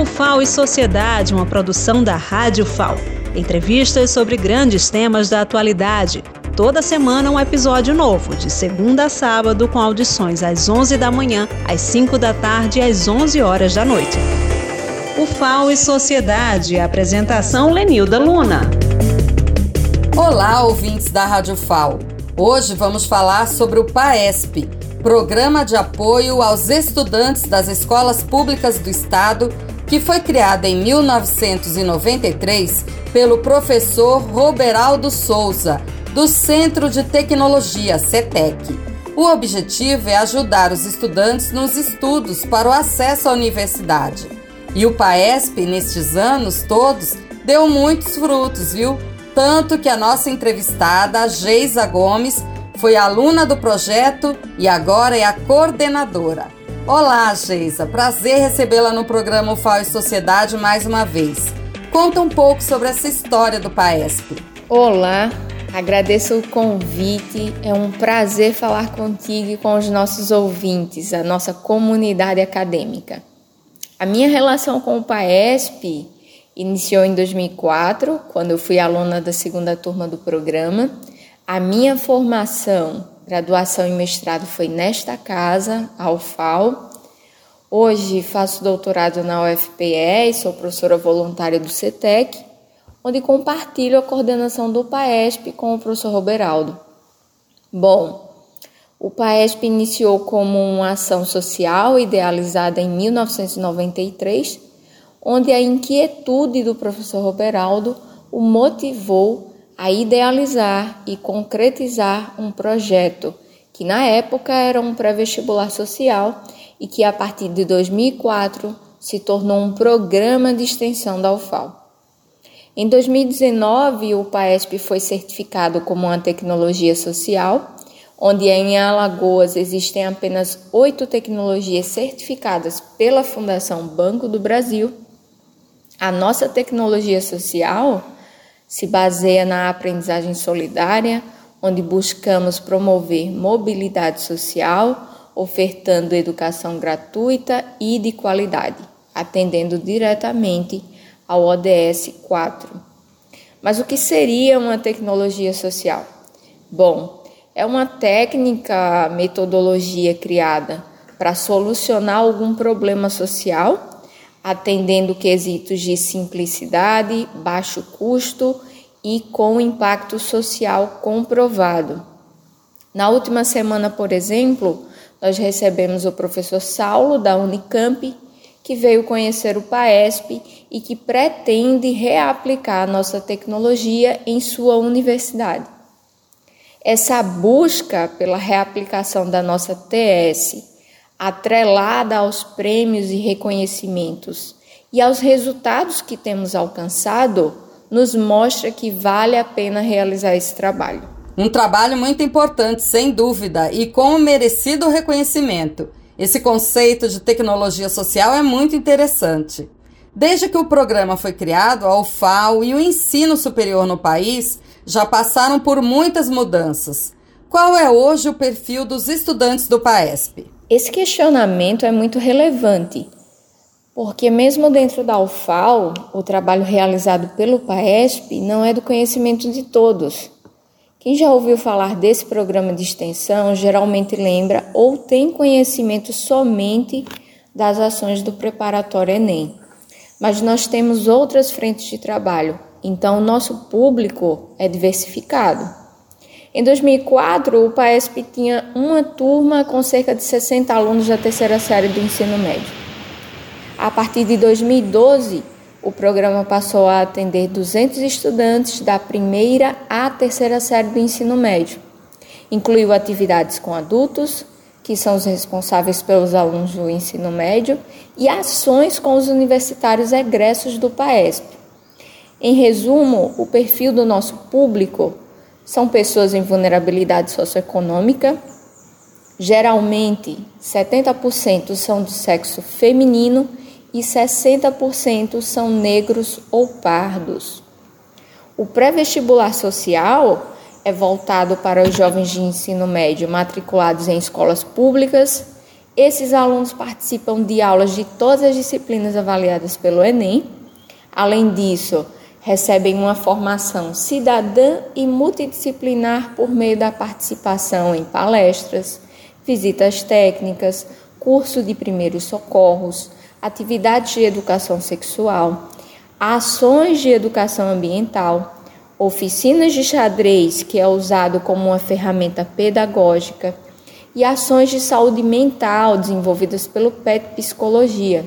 O FAO e Sociedade, uma produção da Rádio FAO. Entrevistas sobre grandes temas da atualidade. Toda semana um episódio novo, de segunda a sábado, com audições às 11 da manhã, às 5 da tarde e às 11 horas da noite. O FAO e Sociedade, apresentação Lenilda Luna. Olá, ouvintes da Rádio FAO. Hoje vamos falar sobre o PAESP, Programa de Apoio aos Estudantes das Escolas Públicas do Estado, que foi criado em 1993 pelo professor Roberaldo Souza, do Centro de Tecnologia CETEC. O objetivo é ajudar os estudantes nos estudos para o acesso à universidade. E o PAESP, nestes anos todos, deu muitos frutos, viu? Tanto que a nossa entrevistada, Geisa Gomes, foi aluna do projeto e agora é a coordenadora. Olá, Geisa. Prazer recebê-la no programa FAO e Sociedade mais uma vez. Conta um pouco sobre essa história do PAESP. Olá, agradeço o convite. É um prazer falar contigo e com os nossos ouvintes, a nossa comunidade acadêmica. A minha relação com o PAESP iniciou em 2004, quando eu fui aluna da segunda turma do programa a minha formação, graduação e mestrado foi nesta casa, a UFAL. Hoje faço doutorado na UFPE e sou professora voluntária do CETEC, onde compartilho a coordenação do PAESP com o professor Roberaldo. Bom, o PAESP iniciou como uma ação social idealizada em 1993, onde a inquietude do professor Roberaldo o motivou a idealizar e concretizar um projeto que na época era um pré-vestibular social e que a partir de 2004 se tornou um programa de extensão da UFAL. Em 2019, o PAESP foi certificado como uma tecnologia social, onde em Alagoas existem apenas oito tecnologias certificadas pela Fundação Banco do Brasil. A nossa tecnologia social se baseia na aprendizagem solidária, onde buscamos promover mobilidade social, ofertando educação gratuita e de qualidade, atendendo diretamente ao ODS 4. Mas o que seria uma tecnologia social? Bom, é uma técnica, metodologia criada para solucionar algum problema social atendendo quesitos de simplicidade, baixo custo e com impacto social comprovado. Na última semana, por exemplo, nós recebemos o professor Saulo da Unicamp, que veio conhecer o PAESP e que pretende reaplicar a nossa tecnologia em sua universidade. Essa busca pela reaplicação da nossa TS atrelada aos prêmios e reconhecimentos e aos resultados que temos alcançado, nos mostra que vale a pena realizar esse trabalho. Um trabalho muito importante, sem dúvida, e com um merecido reconhecimento. Esse conceito de tecnologia social é muito interessante. Desde que o programa foi criado, a UFAO e o ensino superior no país já passaram por muitas mudanças. Qual é hoje o perfil dos estudantes do PAESP? Esse questionamento é muito relevante, porque mesmo dentro da UFAL, o trabalho realizado pelo PAESP não é do conhecimento de todos. Quem já ouviu falar desse programa de extensão geralmente lembra ou tem conhecimento somente das ações do preparatório Enem. Mas nós temos outras frentes de trabalho, então o nosso público é diversificado. Em 2004, o PAESP tinha uma turma com cerca de 60 alunos da terceira série do ensino médio. A partir de 2012, o programa passou a atender 200 estudantes da primeira à terceira série do ensino médio. Incluiu atividades com adultos, que são os responsáveis pelos alunos do ensino médio, e ações com os universitários egressos do PAESP. Em resumo, o perfil do nosso público são pessoas em vulnerabilidade socioeconômica. Geralmente, 70% são do sexo feminino e 60% são negros ou pardos. O pré-vestibular social é voltado para os jovens de ensino médio matriculados em escolas públicas, Esses alunos participam de aulas de todas as disciplinas avaliadas pelo Enem. Além disso, recebem uma formação cidadã e multidisciplinar por meio da participação em palestras, visitas técnicas, curso de primeiros socorros, atividades de educação sexual, ações de educação ambiental, oficinas de xadrez, que é usado como uma ferramenta pedagógica, e ações de saúde mental desenvolvidas pelo PET Psicologia.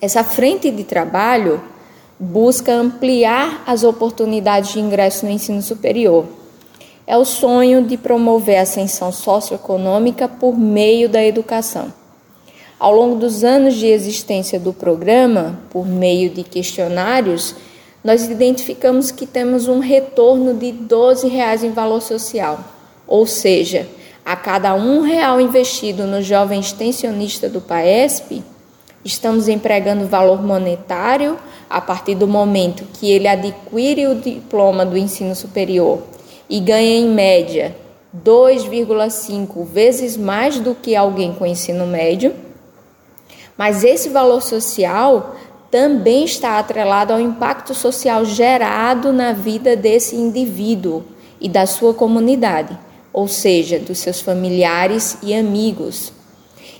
Essa frente de trabalho busca ampliar as oportunidades de ingresso no ensino superior. É o sonho de promover a ascensão socioeconômica por meio da educação. Ao longo dos anos de existência do programa, por meio de questionários, nós identificamos que temos um retorno de 12 reais em valor social, ou seja, a cada um real investido no jovem extensionista do PAESP, estamos empregando valor monetário a partir do momento que ele adquire o diploma do ensino superior e ganha em média 2,5 vezes mais do que alguém com ensino médio. Mas esse valor social também está atrelado ao impacto social gerado na vida desse indivíduo e da sua comunidade, ou seja, dos seus familiares e amigos.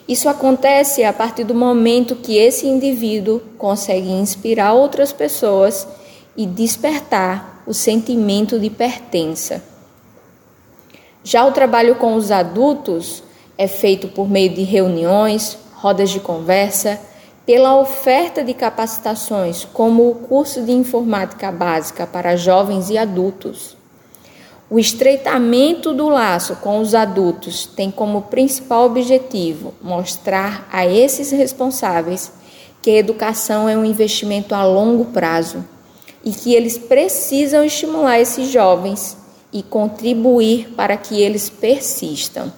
Isso acontece a partir do momento que esse indivíduo consegue inspirar outras pessoas e despertar o sentimento de pertença. Já o trabalho com os adultos é feito por meio de reuniões, rodas de conversa, pela oferta de capacitações, como o curso de informática básica para jovens e adultos o estreitamento do laço com os adultos tem como principal objetivo mostrar a esses responsáveis que a educação é um investimento a longo prazo e que eles precisam estimular esses jovens e contribuir para que eles persistam.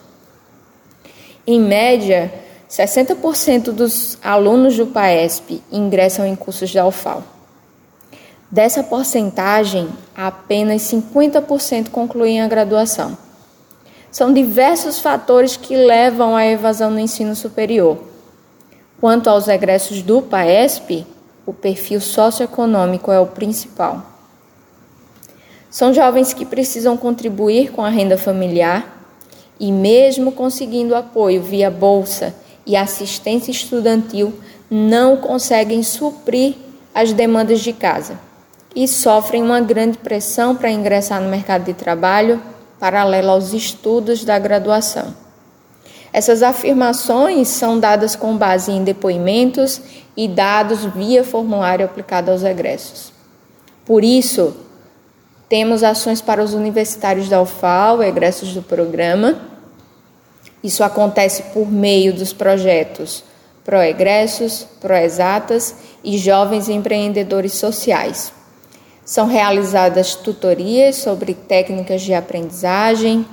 Em média, 60% dos alunos do PAESP ingressam em cursos da UFAL. Dessa porcentagem, apenas 50% concluem a graduação. São diversos fatores que levam à evasão no ensino superior. Quanto aos egressos do PAESP, o perfil socioeconômico é o principal. São jovens que precisam contribuir com a renda familiar e, mesmo conseguindo apoio via bolsa e assistência estudantil, não conseguem suprir as demandas de casa e sofrem uma grande pressão para ingressar no mercado de trabalho paralelo aos estudos da graduação. Essas afirmações são dadas com base em depoimentos e dados via formulário aplicado aos egressos. Por isso, temos ações para os universitários da UFAL, egressos do programa. Isso acontece por meio dos projetos Proegressos, Proexatas e Jovens Empreendedores Sociais. São realizadas tutorias sobre técnicas de aprendizagem,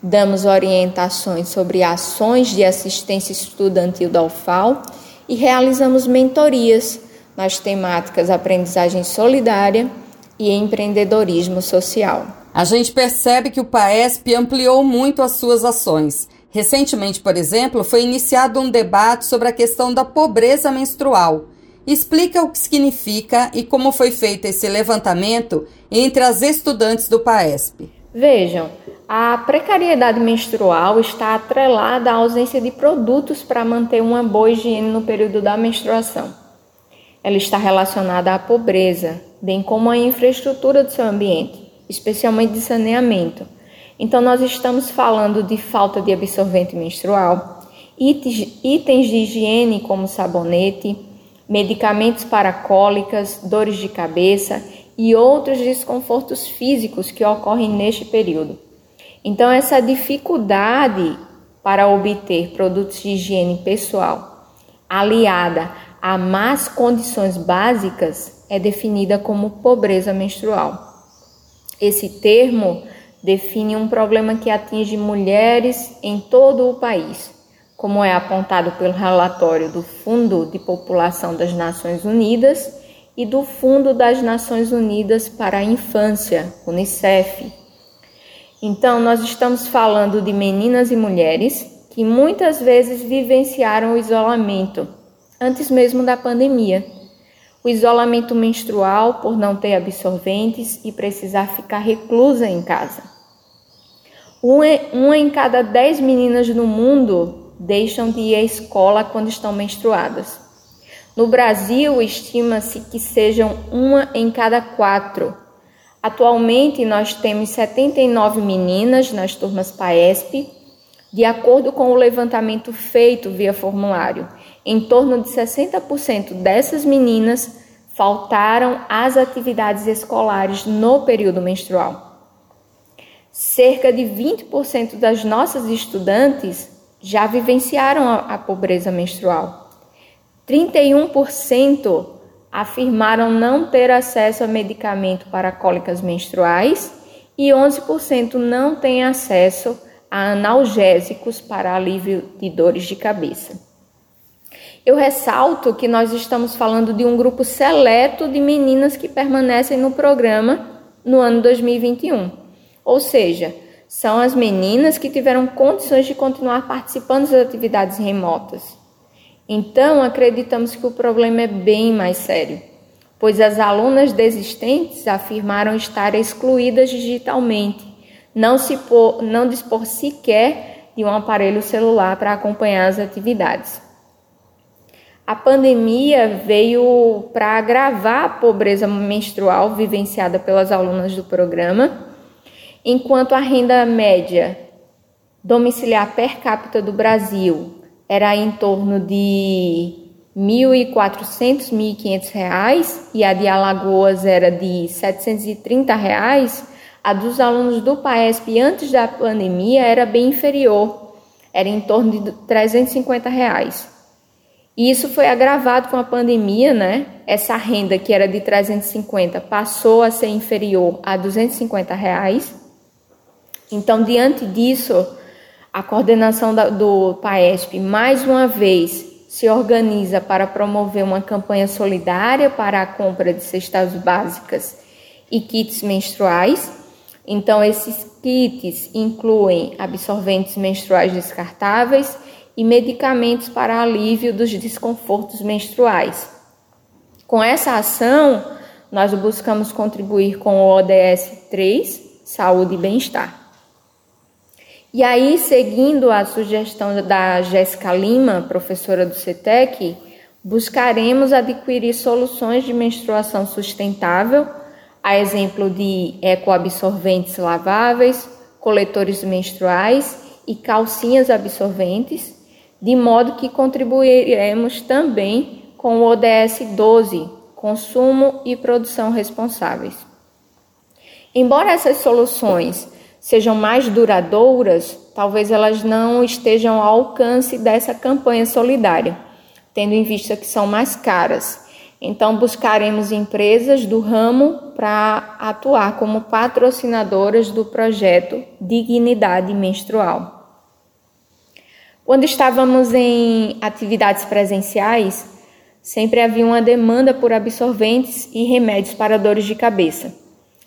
damos orientações sobre ações de assistência estudantil da UFAL e realizamos mentorias nas temáticas aprendizagem solidária e empreendedorismo social. A gente percebe que o PAESP ampliou muito as suas ações. Recentemente, por exemplo, foi iniciado um debate sobre a questão da pobreza menstrual explica o que significa e como foi feito esse levantamento entre as estudantes do PAESP. Vejam, a precariedade menstrual está atrelada à ausência de produtos para manter uma boa higiene no período da menstruação. Ela está relacionada à pobreza, bem como à infraestrutura do seu ambiente, especialmente de saneamento. Então, nós estamos falando de falta de absorvente menstrual, itens de higiene como sabonete, medicamentos para cólicas, dores de cabeça e outros desconfortos físicos que ocorrem neste período. Então, essa dificuldade para obter produtos de higiene pessoal, aliada a más condições básicas, é definida como pobreza menstrual. Esse termo define um problema que atinge mulheres em todo o país, como é apontado pelo relatório do Fundo de População das Nações Unidas e do Fundo das Nações Unidas para a Infância, UNICEF. Então, nós estamos falando de meninas e mulheres que muitas vezes vivenciaram o isolamento antes mesmo da pandemia. O isolamento menstrual por não ter absorventes e precisar ficar reclusa em casa. Uma em cada dez meninas no mundo deixam de ir à escola quando estão menstruadas. No Brasil, estima-se que sejam uma em cada quatro. Atualmente, nós temos 79 meninas nas turmas PAESP, de acordo com o levantamento feito via formulário. Em torno de 60% dessas meninas faltaram às atividades escolares no período menstrual. Cerca de 20% das nossas estudantes já vivenciaram a, pobreza menstrual. 31% afirmaram não ter acesso a medicamento para cólicas menstruais e 11% não têm acesso a analgésicos para alívio de dores de cabeça. Eu ressalto que nós estamos falando de um grupo seleto de meninas que permanecem no programa no ano 2021. Ou seja, são as meninas que tiveram condições de continuar participando das atividades remotas. Então, acreditamos que o problema é bem mais sério, pois as alunas desistentes afirmaram estar excluídas digitalmente, não, se por, não dispor sequer de um aparelho celular para acompanhar as atividades. A pandemia veio para agravar a pobreza menstrual vivenciada pelas alunas do programa, enquanto a renda média domiciliar per capita do Brasil era em torno de R$ 1.400, R$ 1.500 e a de Alagoas era de 730 reais, a dos alunos do PAESP antes da pandemia era bem inferior, era em torno de 350 reais. E isso foi agravado com a pandemia, né? Essa renda que era de 350 passou a ser inferior a 250 reais. Então, diante disso, a coordenação do PAESP, mais uma vez, se organiza para promover uma campanha solidária para a compra de cestas básicas e kits menstruais. Então, esses kits incluem absorventes menstruais descartáveis e medicamentos para alívio dos desconfortos menstruais. Com essa ação, nós buscamos contribuir com o ODS 3, Saúde e Bem-Estar. E aí, seguindo a sugestão da Jéssica Lima, professora do CETEC, buscaremos adquirir soluções de menstruação sustentável, a exemplo de ecoabsorventes laváveis, coletores menstruais e calcinhas absorventes, de modo que contribuiremos também com o ODS 12, consumo e produção responsáveis. Embora essas soluções sejam mais duradouras, talvez elas não estejam ao alcance dessa campanha solidária, tendo em vista que são mais caras. Então, buscaremos empresas do ramo para atuar como patrocinadoras do projeto Dignidade Menstrual. Quando estávamos em atividades presenciais, sempre havia uma demanda por absorventes e remédios para dores de cabeça.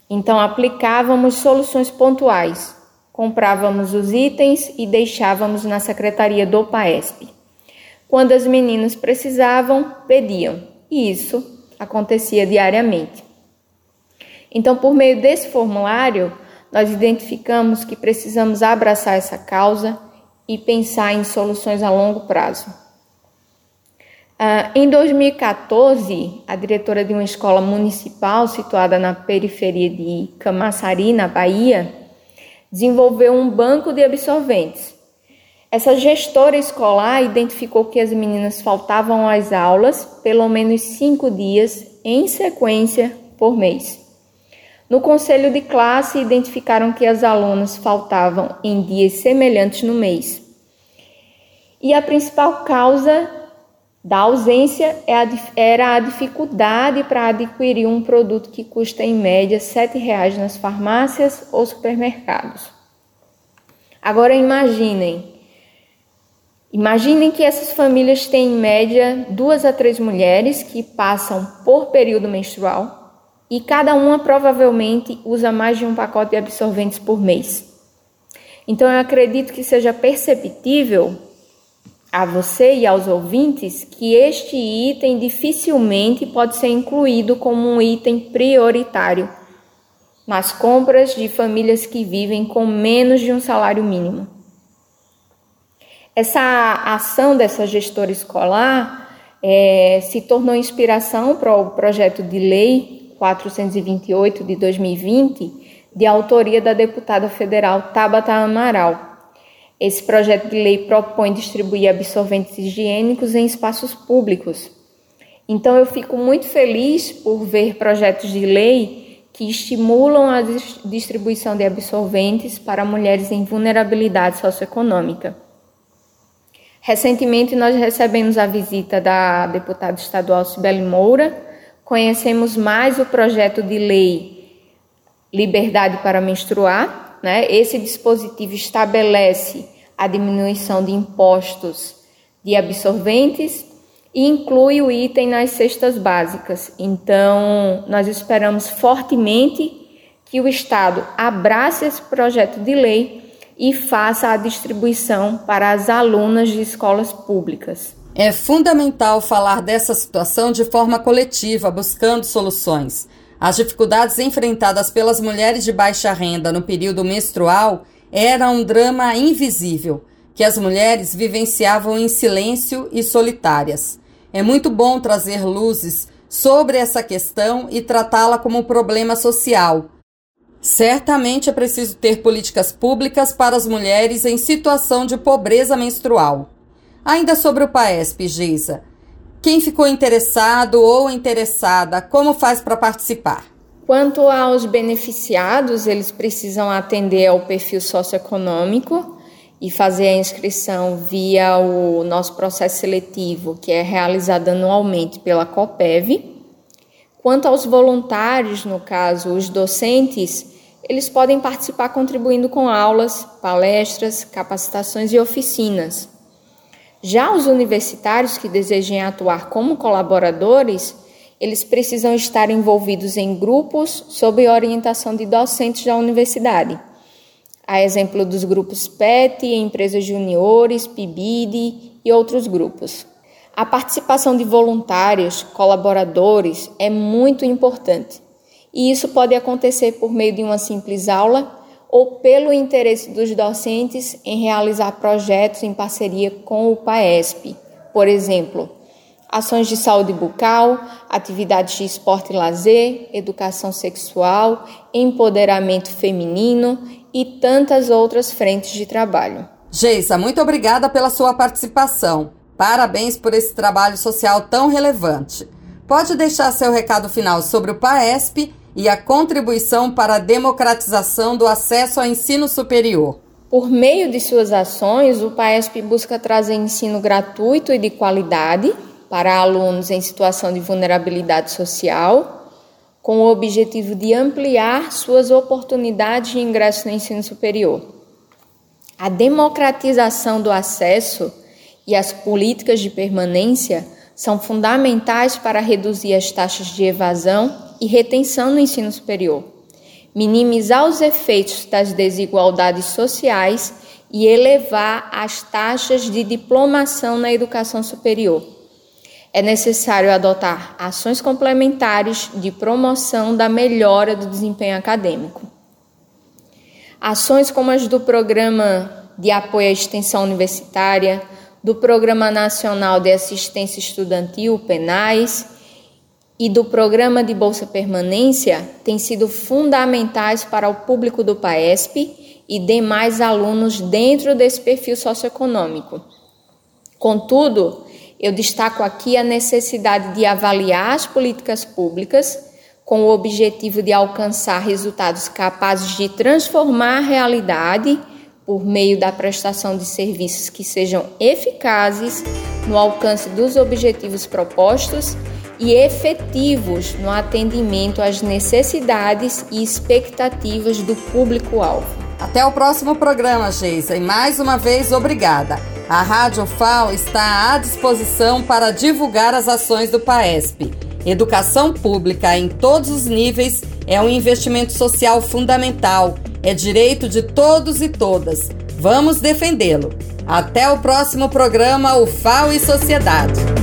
Então aplicávamos soluções pontuais, comprávamos os itens e deixávamos na secretaria do PAESP. Quando as meninas precisavam, pediam, e isso acontecia diariamente. Então, por meio desse formulário, nós identificamos que precisamos abraçar essa causa e pensar em soluções a longo prazo. Uh, em 2014, a diretora de uma escola municipal situada na periferia de Camaçari, na Bahia, desenvolveu um banco de absorventes. Essa gestora escolar identificou que as meninas faltavam às aulas pelo menos cinco dias em sequência por mês. No conselho de classe, identificaram que as alunas faltavam em dias semelhantes no mês. E a principal causa da ausência é era a dificuldade para adquirir um produto que custa em média R$ 7,00 nas farmácias ou supermercados. Agora imaginem, imaginem que essas famílias têm em média duas a três mulheres que passam por período menstrual e cada uma provavelmente usa mais de um pacote de absorventes por mês. Então eu acredito que seja perceptível a você e aos ouvintes que este item dificilmente pode ser incluído como um item prioritário nas compras de famílias que vivem com menos de um salário mínimo. Essa ação dessa gestora escolar é, se tornou inspiração para o projeto de lei 428 de 2020, de autoria da deputada federal Tabata Amaral. Esse projeto de lei propõe distribuir absorventes higiênicos em espaços públicos. Então, eu fico muito feliz por ver projetos de lei que estimulam a distribuição de absorventes para mulheres em vulnerabilidade socioeconômica. Recentemente, nós recebemos a visita da deputada estadual Sibeli Moura, conhecemos mais o projeto de lei Liberdade para Menstruar. Né? Esse dispositivo estabelece a diminuição de impostos de absorventes e inclui o item nas cestas básicas. Então, nós esperamos fortemente que o Estado abrace esse projeto de lei e faça a distribuição para as alunas de escolas públicas. É fundamental falar dessa situação de forma coletiva, buscando soluções. As dificuldades enfrentadas pelas mulheres de baixa renda no período menstrual eram um drama invisível que as mulheres vivenciavam em silêncio e solitárias. É muito bom trazer luzes sobre essa questão e tratá-la como um problema social Certamente é preciso ter políticas públicas para as mulheres em situação de pobreza menstrual. Ainda sobre o PAESP, Geisa, quem ficou interessado ou interessada, como faz para participar? Quanto aos beneficiados, eles precisam atender ao perfil socioeconômico e fazer a inscrição via o nosso processo seletivo, que é realizado anualmente pela COPEV. Quanto aos voluntários, no caso, os docentes, eles podem participar contribuindo com aulas, palestras, capacitações e oficinas. Já os universitários que desejem atuar como colaboradores, eles precisam estar envolvidos em grupos sob orientação de docentes da universidade. A exemplo dos grupos PET, empresas juniores, PIBID e outros grupos. A participação de voluntários, colaboradores, é muito importante. E isso pode acontecer por meio de uma simples aula ou pelo interesse dos docentes em realizar projetos em parceria com o PAESP. Por exemplo, ações de saúde bucal, atividades de esporte e lazer, educação sexual, empoderamento feminino e tantas outras frentes de trabalho. Geisa, muito obrigada pela sua participação. Parabéns por esse trabalho social tão relevante. Pode deixar seu recado final sobre o PAESP e a contribuição para a democratização do acesso ao ensino superior. Por meio de suas ações, o PAESP busca trazer ensino gratuito e de qualidade para alunos em situação de vulnerabilidade social, com o objetivo de ampliar suas oportunidades de ingresso no ensino superior. A democratização do acesso e as políticas de permanência são fundamentais para reduzir as taxas de evasão e retenção no ensino superior, minimizar os efeitos das desigualdades sociais e elevar as taxas de diplomação na educação superior. É necessário adotar ações complementares de promoção da melhora do desempenho acadêmico. Ações como as do Programa de Apoio à Extensão Universitária, do Programa Nacional de Assistência Estudantil, PENAIS, e do Programa de Bolsa Permanência têm sido fundamentais para o público do PAESP e demais alunos dentro desse perfil socioeconômico. Contudo, eu destaco aqui a necessidade de avaliar as políticas públicas com o objetivo de alcançar resultados capazes de transformar a realidade por meio da prestação de serviços que sejam eficazes no alcance dos objetivos propostos e efetivos no atendimento às necessidades e expectativas do público-alvo. Até o próximo programa, Geisa, e mais uma vez obrigada. A Rádio FAO está à disposição para divulgar as ações do PAESP. Educação pública em todos os níveis é um investimento social fundamental é direito de todos e todas. Vamos defendê-lo. Até o próximo programa UFAO e Sociedade.